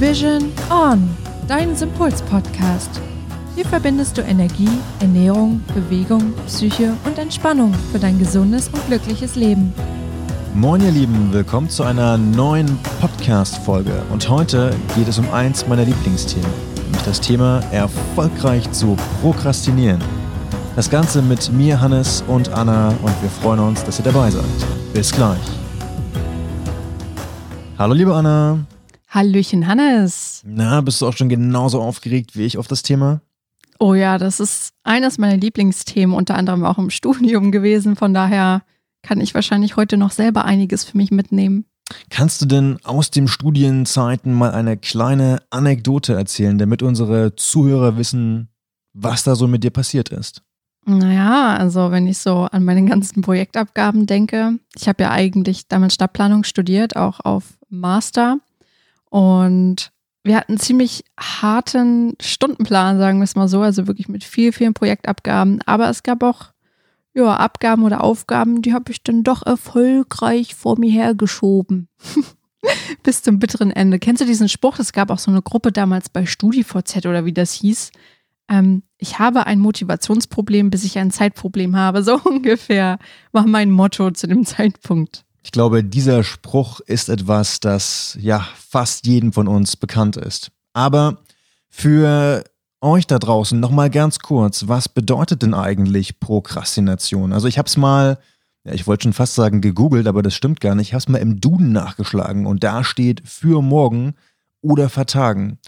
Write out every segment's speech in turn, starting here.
Vision On, dein Sympuls-Podcast. Hier verbindest du Energie, Ernährung, Bewegung, Psyche und Entspannung für dein gesundes und glückliches Leben. Moin ihr Lieben, willkommen zu einer neuen Podcast-Folge. Und heute geht es um eins meiner Lieblingsthemen, nämlich das Thema erfolgreich zu prokrastinieren. Das Ganze mit mir, Hannes und Anna und wir freuen uns, dass ihr dabei seid. Bis gleich. Hallo liebe Anna. Hallöchen Hannes. Na, bist du auch schon genauso aufgeregt wie ich auf das Thema? Oh ja, das ist eines meiner Lieblingsthemen, unter anderem auch im Studium gewesen. Von daher kann ich wahrscheinlich heute noch selber einiges für mich mitnehmen. Kannst du denn aus den Studienzeiten mal eine kleine Anekdote erzählen, damit unsere Zuhörer wissen, was da so mit dir passiert ist? Naja, also wenn ich so an meine ganzen Projektabgaben denke, ich habe ja eigentlich damals Stadtplanung studiert, auch auf Master. Und wir hatten ziemlich harten Stundenplan, sagen wir es mal so, also wirklich mit viel, vielen Projektabgaben. Aber es gab auch ja, Abgaben oder Aufgaben, die habe ich dann doch erfolgreich vor mir hergeschoben. Bis zum bitteren Ende. Kennst du diesen Spruch? Es gab auch so eine Gruppe damals bei StudiVZ oder wie das hieß. Ähm, ich habe ein Motivationsproblem, bis ich ein Zeitproblem habe. So ungefähr war mein Motto zu dem Zeitpunkt. Ich glaube, dieser Spruch ist etwas, das ja fast jedem von uns bekannt ist. Aber für euch da draußen nochmal ganz kurz, was bedeutet denn eigentlich Prokrastination? Also ich habe es mal, ja, ich wollte schon fast sagen gegoogelt, aber das stimmt gar nicht. Ich habe es mal im Duden nachgeschlagen und da steht für morgen oder vertagen.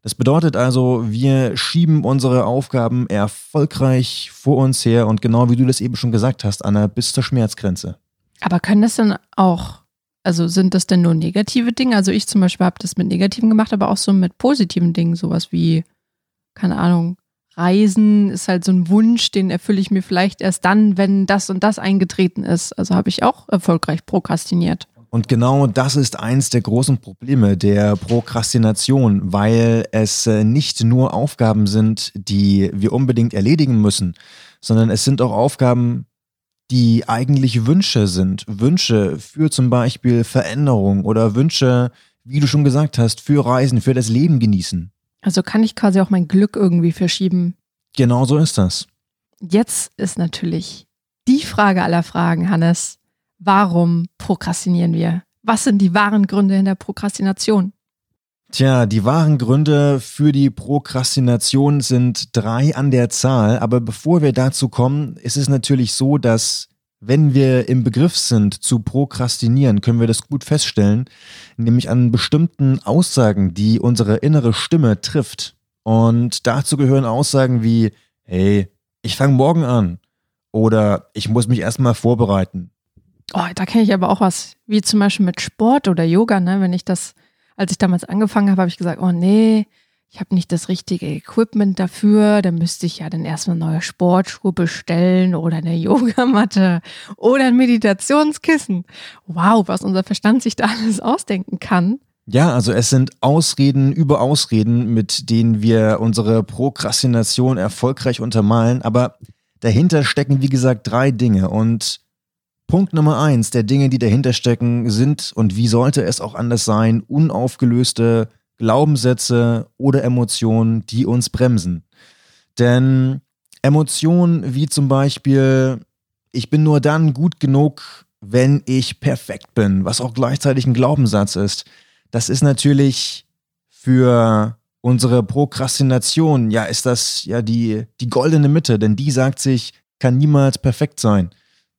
Das bedeutet also, wir schieben unsere Aufgaben erfolgreich vor uns her und genau wie du das eben schon gesagt hast, Anna, bis zur Schmerzgrenze. Aber können das denn auch, also sind das denn nur negative Dinge? Also ich zum Beispiel habe das mit negativen gemacht, aber auch so mit positiven Dingen, sowas wie, keine Ahnung, Reisen ist halt so ein Wunsch, den erfülle ich mir vielleicht erst dann, wenn das und das eingetreten ist. Also habe ich auch erfolgreich prokrastiniert. Und genau das ist eins der großen Probleme der Prokrastination, weil es äh, nicht nur Aufgaben sind, die wir unbedingt erledigen müssen, sondern es sind auch Aufgaben, die eigentlich Wünsche sind. Wünsche für zum Beispiel Veränderung oder Wünsche, wie du schon gesagt hast, für Reisen, für das Leben genießen. Also kann ich quasi auch mein Glück irgendwie verschieben. Genau so ist das. Jetzt ist natürlich die Frage aller Fragen, Hannes. Warum prokrastinieren wir? Was sind die wahren Gründe in der Prokrastination? Tja, die wahren Gründe für die Prokrastination sind drei an der Zahl, aber bevor wir dazu kommen, ist es natürlich so, dass wenn wir im Begriff sind zu prokrastinieren, können wir das gut feststellen, nämlich an bestimmten Aussagen, die unsere innere Stimme trifft. Und dazu gehören Aussagen wie, hey, ich fange morgen an oder ich muss mich erstmal vorbereiten. Oh, da kenne ich aber auch was, wie zum Beispiel mit Sport oder Yoga, ne? Wenn ich das als ich damals angefangen habe, habe ich gesagt, oh nee, ich habe nicht das richtige Equipment dafür, da müsste ich ja dann erstmal neue Sportschuhe bestellen oder eine Yogamatte oder ein Meditationskissen. Wow, was unser Verstand sich da alles ausdenken kann. Ja, also es sind Ausreden über Ausreden, mit denen wir unsere Prokrastination erfolgreich untermalen, aber dahinter stecken, wie gesagt, drei Dinge und Punkt Nummer eins der Dinge, die dahinter stecken, sind und wie sollte es auch anders sein, unaufgelöste Glaubenssätze oder Emotionen, die uns bremsen. Denn Emotionen wie zum Beispiel, ich bin nur dann gut genug, wenn ich perfekt bin, was auch gleichzeitig ein Glaubenssatz ist, das ist natürlich für unsere Prokrastination, ja, ist das ja die, die goldene Mitte, denn die sagt sich, kann niemals perfekt sein.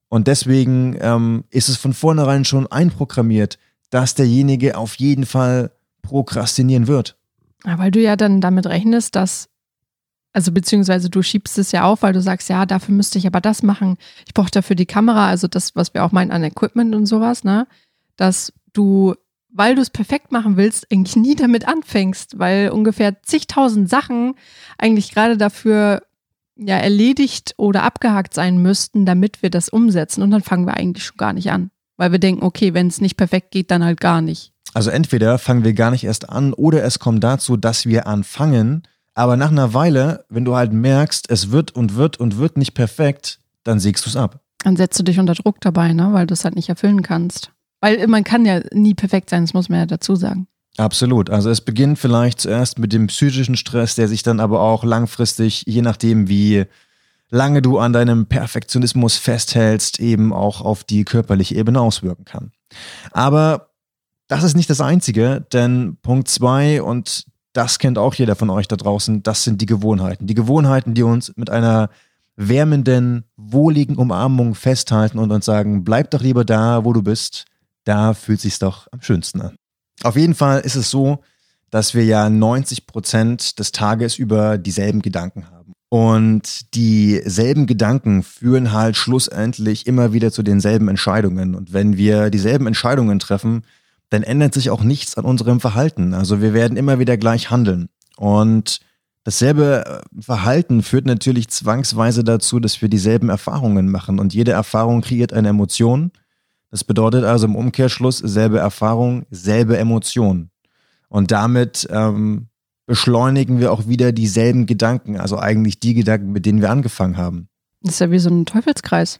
Und deswegen ähm, ist es von vornherein schon einprogrammiert, dass derjenige auf jeden Fall prokrastinieren wird. Ja, weil du ja dann damit rechnest, dass, also beziehungsweise du schiebst es ja auf, weil du sagst, ja, dafür müsste ich aber das machen. Ich brauche dafür die Kamera, also das, was wir auch meinen an Equipment und sowas, ne? Dass du, weil du es perfekt machen willst, eigentlich nie damit anfängst, weil ungefähr zigtausend Sachen eigentlich gerade dafür ja erledigt oder abgehakt sein müssten, damit wir das umsetzen. Und dann fangen wir eigentlich schon gar nicht an. Weil wir denken, okay, wenn es nicht perfekt geht, dann halt gar nicht. Also entweder fangen wir gar nicht erst an oder es kommt dazu, dass wir anfangen. Aber nach einer Weile, wenn du halt merkst, es wird und wird und wird nicht perfekt, dann sägst du es ab. Dann setzt du dich unter Druck dabei, ne? weil du es halt nicht erfüllen kannst. Weil man kann ja nie perfekt sein, das muss man ja dazu sagen. Absolut. Also es beginnt vielleicht zuerst mit dem psychischen Stress, der sich dann aber auch langfristig, je nachdem wie lange du an deinem Perfektionismus festhältst, eben auch auf die körperliche Ebene auswirken kann. Aber das ist nicht das Einzige, denn Punkt zwei und das kennt auch jeder von euch da draußen, das sind die Gewohnheiten. Die Gewohnheiten, die uns mit einer wärmenden, wohligen Umarmung festhalten und uns sagen, bleib doch lieber da, wo du bist, da fühlt sich's doch am schönsten an. Auf jeden Fall ist es so, dass wir ja 90 Prozent des Tages über dieselben Gedanken haben. Und dieselben Gedanken führen halt schlussendlich immer wieder zu denselben Entscheidungen. Und wenn wir dieselben Entscheidungen treffen, dann ändert sich auch nichts an unserem Verhalten. Also wir werden immer wieder gleich handeln. Und dasselbe äh, Verhalten führt natürlich zwangsweise dazu, dass wir dieselben Erfahrungen machen. Und jede Erfahrung kreiert eine Emotion. Das bedeutet also im Umkehrschluss selbe Erfahrung, selbe Emotion. Und damit ähm, beschleunigen wir auch wieder dieselben Gedanken, also eigentlich die Gedanken, mit denen wir angefangen haben. Das ist ja wie so ein Teufelskreis.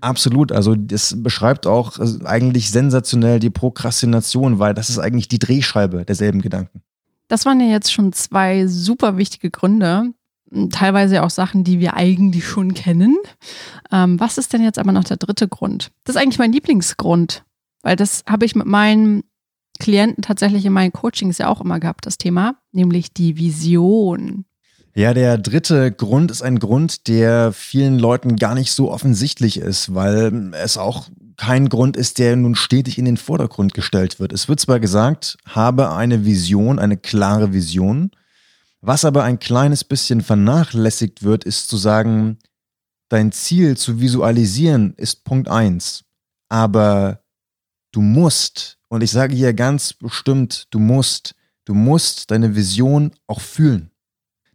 Absolut, also das beschreibt auch äh, eigentlich sensationell die Prokrastination, weil das ist eigentlich die Drehscheibe derselben Gedanken. Das waren ja jetzt schon zwei super wichtige Gründe, teilweise auch Sachen, die wir eigentlich schon kennen. Ähm, was ist denn jetzt aber noch der dritte Grund? Das ist eigentlich mein Lieblingsgrund, weil das habe ich mit meinen Klienten tatsächlich in meinen Coachings ja auch immer gehabt, das Thema, nämlich die Vision. Ja, der dritte Grund ist ein Grund, der vielen Leuten gar nicht so offensichtlich ist, weil es auch kein Grund ist, der nun stetig in den Vordergrund gestellt wird. Es wird zwar gesagt, habe eine Vision, eine klare Vision, was aber ein kleines bisschen vernachlässigt wird, ist zu sagen, dein Ziel zu visualisieren ist Punkt eins, aber du musst, und ich sage hier ganz bestimmt, du musst, du musst deine Vision auch fühlen.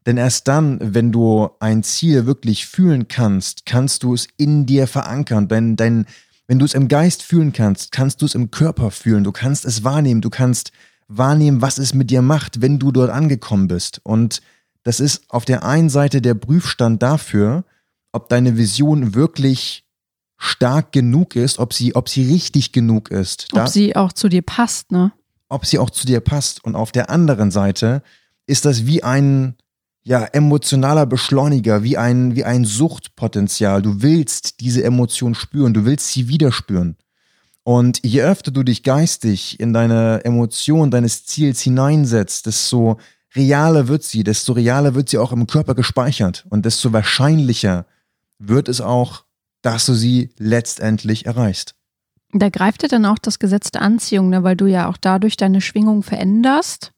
Denn erst dann, wenn du ein Ziel wirklich fühlen kannst, kannst du es in dir verankern. Wenn, dein, wenn du es im Geist fühlen kannst, kannst du es im Körper fühlen. Du kannst es wahrnehmen. Du kannst wahrnehmen, was es mit dir macht, wenn du dort angekommen bist. Und das ist auf der einen Seite der Prüfstand dafür, ob deine Vision wirklich stark genug ist, ob sie, ob sie richtig genug ist. Ob da, sie auch zu dir passt, ne? Ob sie auch zu dir passt. Und auf der anderen Seite ist das wie ein, ja, emotionaler Beschleuniger, wie ein, wie ein Suchtpotenzial. Du willst diese Emotion spüren, du willst sie wieder spüren. Und je öfter du dich geistig in deine Emotion deines Ziels hineinsetzt, desto realer wird sie, desto realer wird sie auch im Körper gespeichert und desto wahrscheinlicher wird es auch, dass du sie letztendlich erreichst. Da greift dir dann auch das Gesetz der Anziehung, ne? weil du ja auch dadurch deine Schwingung veränderst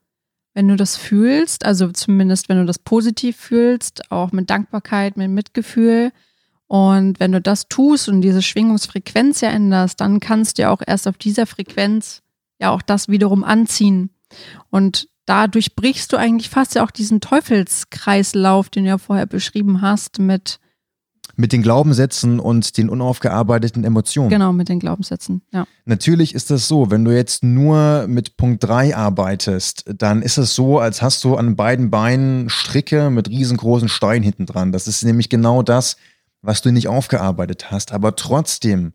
wenn du das fühlst, also zumindest wenn du das positiv fühlst, auch mit Dankbarkeit, mit Mitgefühl. Und wenn du das tust und diese Schwingungsfrequenz ja änderst, dann kannst du ja auch erst auf dieser Frequenz ja auch das wiederum anziehen. Und dadurch brichst du eigentlich fast ja auch diesen Teufelskreislauf, den du ja vorher beschrieben hast, mit mit den Glaubenssätzen und den unaufgearbeiteten Emotionen. Genau, mit den Glaubenssätzen, ja. Natürlich ist das so, wenn du jetzt nur mit Punkt 3 arbeitest, dann ist es so, als hast du an beiden Beinen Stricke mit riesengroßen Steinen hinten dran. Das ist nämlich genau das, was du nicht aufgearbeitet hast. Aber trotzdem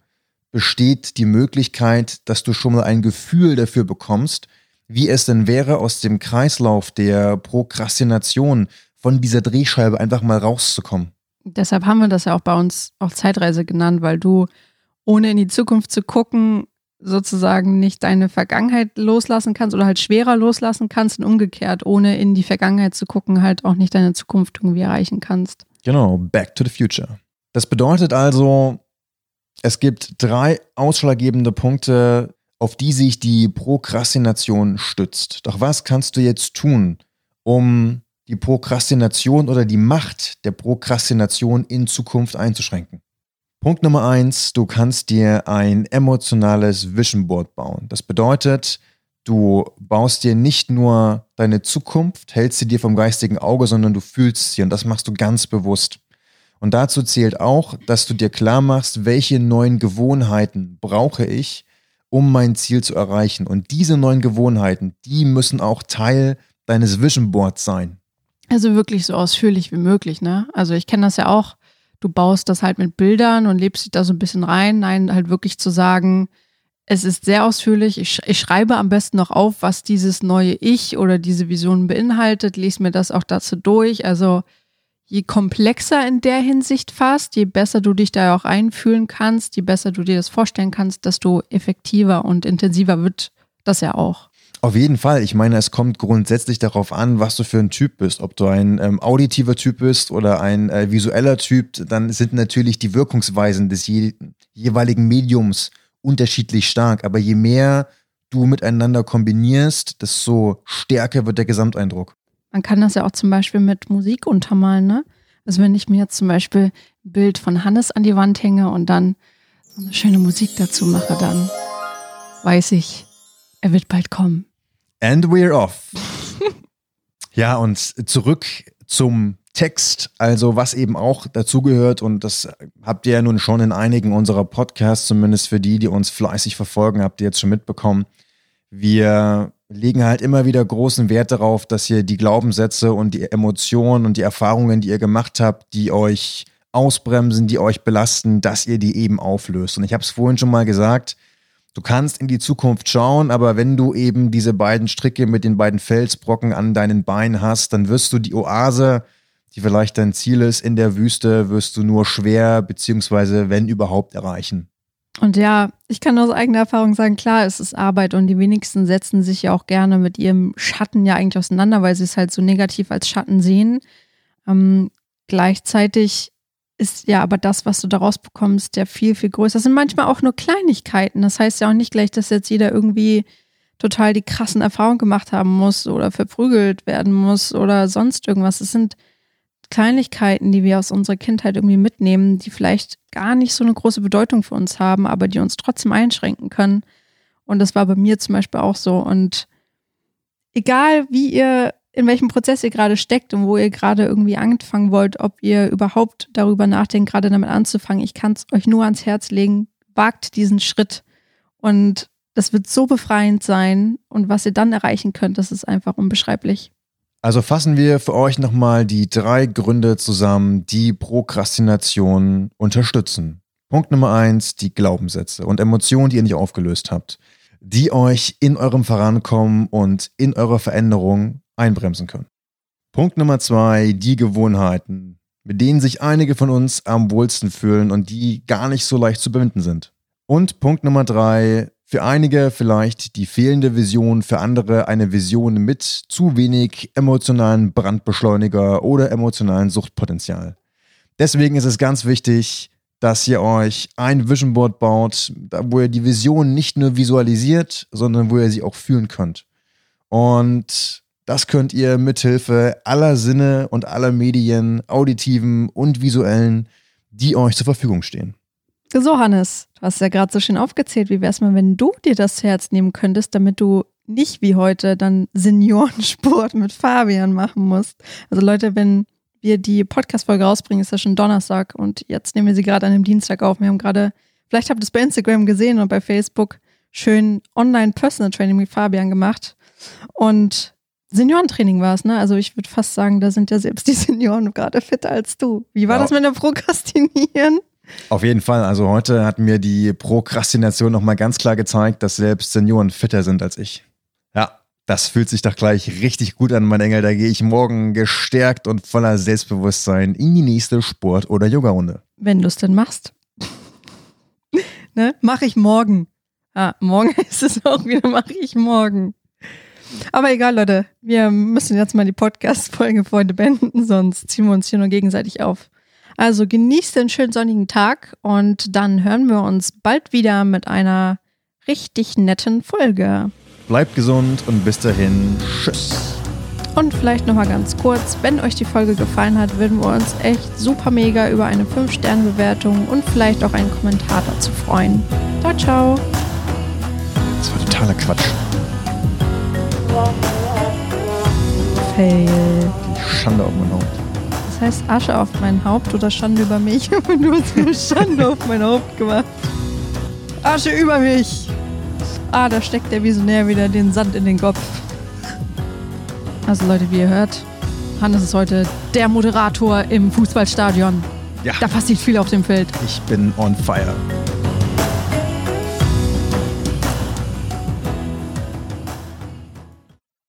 besteht die Möglichkeit, dass du schon mal ein Gefühl dafür bekommst, wie es denn wäre, aus dem Kreislauf der Prokrastination von dieser Drehscheibe einfach mal rauszukommen. Deshalb haben wir das ja auch bei uns auch Zeitreise genannt, weil du ohne in die Zukunft zu gucken, sozusagen nicht deine Vergangenheit loslassen kannst oder halt schwerer loslassen kannst und umgekehrt, ohne in die Vergangenheit zu gucken, halt auch nicht deine Zukunft irgendwie erreichen kannst. Genau, back to the future. Das bedeutet also, es gibt drei ausschlaggebende Punkte, auf die sich die Prokrastination stützt. Doch was kannst du jetzt tun, um die Prokrastination oder die Macht der Prokrastination in Zukunft einzuschränken. Punkt Nummer eins, du kannst dir ein emotionales Vision Board bauen. Das bedeutet, du baust dir nicht nur deine Zukunft, hältst sie dir vom geistigen Auge, sondern du fühlst sie und das machst du ganz bewusst. Und dazu zählt auch, dass du dir klar machst, welche neuen Gewohnheiten brauche ich, um mein Ziel zu erreichen. Und diese neuen Gewohnheiten, die müssen auch Teil deines Vision Boards sein. Also wirklich so ausführlich wie möglich, ne? Also ich kenne das ja auch, du baust das halt mit Bildern und lebst dich da so ein bisschen rein. Nein, halt wirklich zu sagen, Es ist sehr ausführlich. Ich, ich, schreibe am besten noch auf, was dieses neue Ich oder diese Vision beinhaltet, lese mir das auch dazu durch. Also je komplexer in der Hinsicht fast, je besser du dich da auch einfühlen kannst, je besser du dir das vorstellen kannst, desto effektiver und intensiver wird das ja auch. Auf jeden Fall. Ich meine, es kommt grundsätzlich darauf an, was du für ein Typ bist. Ob du ein ähm, auditiver Typ bist oder ein äh, visueller Typ, dann sind natürlich die Wirkungsweisen des je jeweiligen Mediums unterschiedlich stark. Aber je mehr du miteinander kombinierst, desto stärker wird der Gesamteindruck. Man kann das ja auch zum Beispiel mit Musik untermalen, ne? Also wenn ich mir jetzt zum Beispiel ein Bild von Hannes an die Wand hänge und dann so eine schöne Musik dazu mache, dann weiß ich, er wird bald kommen. And we're off. ja, und zurück zum Text, also was eben auch dazugehört, und das habt ihr ja nun schon in einigen unserer Podcasts, zumindest für die, die uns fleißig verfolgen, habt ihr jetzt schon mitbekommen. Wir legen halt immer wieder großen Wert darauf, dass ihr die Glaubenssätze und die Emotionen und die Erfahrungen, die ihr gemacht habt, die euch ausbremsen, die euch belasten, dass ihr die eben auflöst. Und ich habe es vorhin schon mal gesagt, du kannst in die Zukunft schauen, aber wenn du eben diese beiden Stricke mit den beiden Felsbrocken an deinen Beinen hast, dann wirst du die Oase, die vielleicht dein Ziel ist, in der Wüste, wirst du nur schwer beziehungsweise wenn überhaupt erreichen. Und ja, ich kann aus eigener Erfahrung sagen, klar, es ist Arbeit und die wenigsten setzen sich ja auch gerne mit ihrem Schatten ja eigentlich auseinander, weil sie es halt so negativ als Schatten sehen. Ähm, gleichzeitig ist ja aber das, was du daraus bekommst, ja viel, viel größer. Das sind manchmal auch nur Kleinigkeiten. Das heißt ja auch nicht gleich, dass jetzt jeder irgendwie total die krassen Erfahrungen gemacht haben muss oder verprügelt werden muss oder sonst irgendwas. Es sind Kleinigkeiten, die wir aus unserer Kindheit irgendwie mitnehmen, die vielleicht gar nicht so eine große Bedeutung für uns haben, aber die uns trotzdem einschränken können. Und das war bei mir zum Beispiel auch so. Und egal wie ihr, in welchem Prozess ihr gerade steckt und wo ihr gerade irgendwie anfangen wollt, ob ihr überhaupt darüber nachdenkt, gerade damit anzufangen, ich kann es euch nur ans Herz legen, wagt diesen Schritt. Und das wird so befreiend sein. Und was ihr dann erreichen könnt, das ist einfach unbeschreiblich. Also fassen wir für euch nochmal die drei Gründe zusammen, die Prokrastination unterstützen. Punkt Nummer eins, die Glaubenssätze und Emotionen, die ihr nicht aufgelöst habt, die euch in eurem Vorankommen und in eurer Veränderung einbremsen können. Punkt Nummer zwei, die Gewohnheiten, mit denen sich einige von uns am wohlsten fühlen und die gar nicht so leicht zu binden sind. Und Punkt Nummer drei, für einige vielleicht die fehlende Vision, für andere eine Vision mit zu wenig emotionalen Brandbeschleuniger oder emotionalen Suchtpotenzial. Deswegen ist es ganz wichtig, dass ihr euch ein Vision Board baut, wo ihr die Vision nicht nur visualisiert, sondern wo ihr sie auch fühlen könnt. Und das könnt ihr mithilfe aller Sinne und aller Medien, auditiven und visuellen, die euch zur Verfügung stehen. So, Hannes, du hast ja gerade so schön aufgezählt. Wie wäre es mal, wenn du dir das Herz nehmen könntest, damit du nicht wie heute dann Seniorensport mit Fabian machen musst? Also, Leute, wenn wir die Podcast-Folge rausbringen, ist ja schon Donnerstag und jetzt nehmen wir sie gerade an dem Dienstag auf. Wir haben gerade, vielleicht habt ihr es bei Instagram gesehen und bei Facebook, schön Online-Personal-Training mit Fabian gemacht. Und Seniorentraining war es, ne? Also ich würde fast sagen, da sind ja selbst die Senioren gerade fitter als du. Wie war ja. das mit dem Prokrastinieren? Auf jeden Fall. Also heute hat mir die Prokrastination nochmal ganz klar gezeigt, dass selbst Senioren fitter sind als ich. Ja, das fühlt sich doch gleich richtig gut an, mein Engel. Da gehe ich morgen gestärkt und voller Selbstbewusstsein in die nächste Sport- oder Yoga-Runde. Wenn du es denn machst. ne? Mach ich morgen. Ah, morgen ist es auch wieder, mache ich morgen. Aber egal, Leute. Wir müssen jetzt mal die Podcast-Folge für heute beenden, sonst ziehen wir uns hier nur gegenseitig auf. Also genießt den schönen sonnigen Tag und dann hören wir uns bald wieder mit einer richtig netten Folge. Bleibt gesund und bis dahin, tschüss. Und vielleicht nochmal ganz kurz, wenn euch die Folge gefallen hat, würden wir uns echt super mega über eine 5-Sterne-Bewertung und vielleicht auch einen Kommentar dazu freuen. Ciao, ciao. Das war totaler Quatsch. Fail. Die Schande auf mein Haupt. Das heißt Asche auf mein Haupt oder Schande über mich. Du hast mir Schande auf mein Haupt gemacht. Asche über mich. Ah, da steckt der Visionär wieder den Sand in den Kopf. Also Leute, wie ihr hört, Hannes ist heute der Moderator im Fußballstadion. Ja. Da passiert viel auf dem Feld. Ich bin on fire.